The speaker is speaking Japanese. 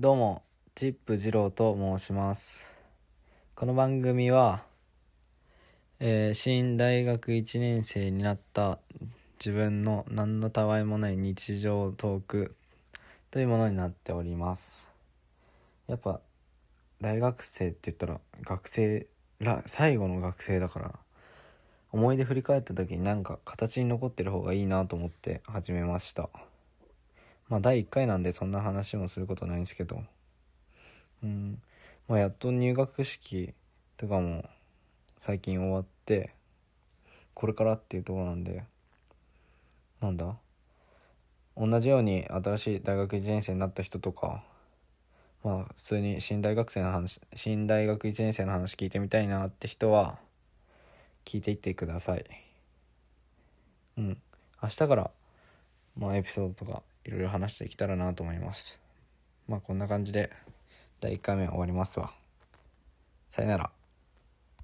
どうも、チップ二郎と申します。この番組は、えー新大学1年生になった自分の何のたわいもない日常トークというものになっております。やっぱ、大学生って言ったら学生ら、最後の学生だから、思い出振り返った時になんか形に残ってる方がいいなと思って始めました。まあ第1回なんでそんな話もすることないんですけど、うん、まあやっと入学式とかも最近終わって、これからっていうところなんで、なんだ？同じように新しい大学1年生になった人とか、まあ普通に新大学生の話、新大学1年生の話聞いてみたいなって人は、聞いていってください。うん。明日から、まあエピソードとかいろいろ話していけたらなと思います。まあこんな感じで第1回目は終わりますわ。さよなら。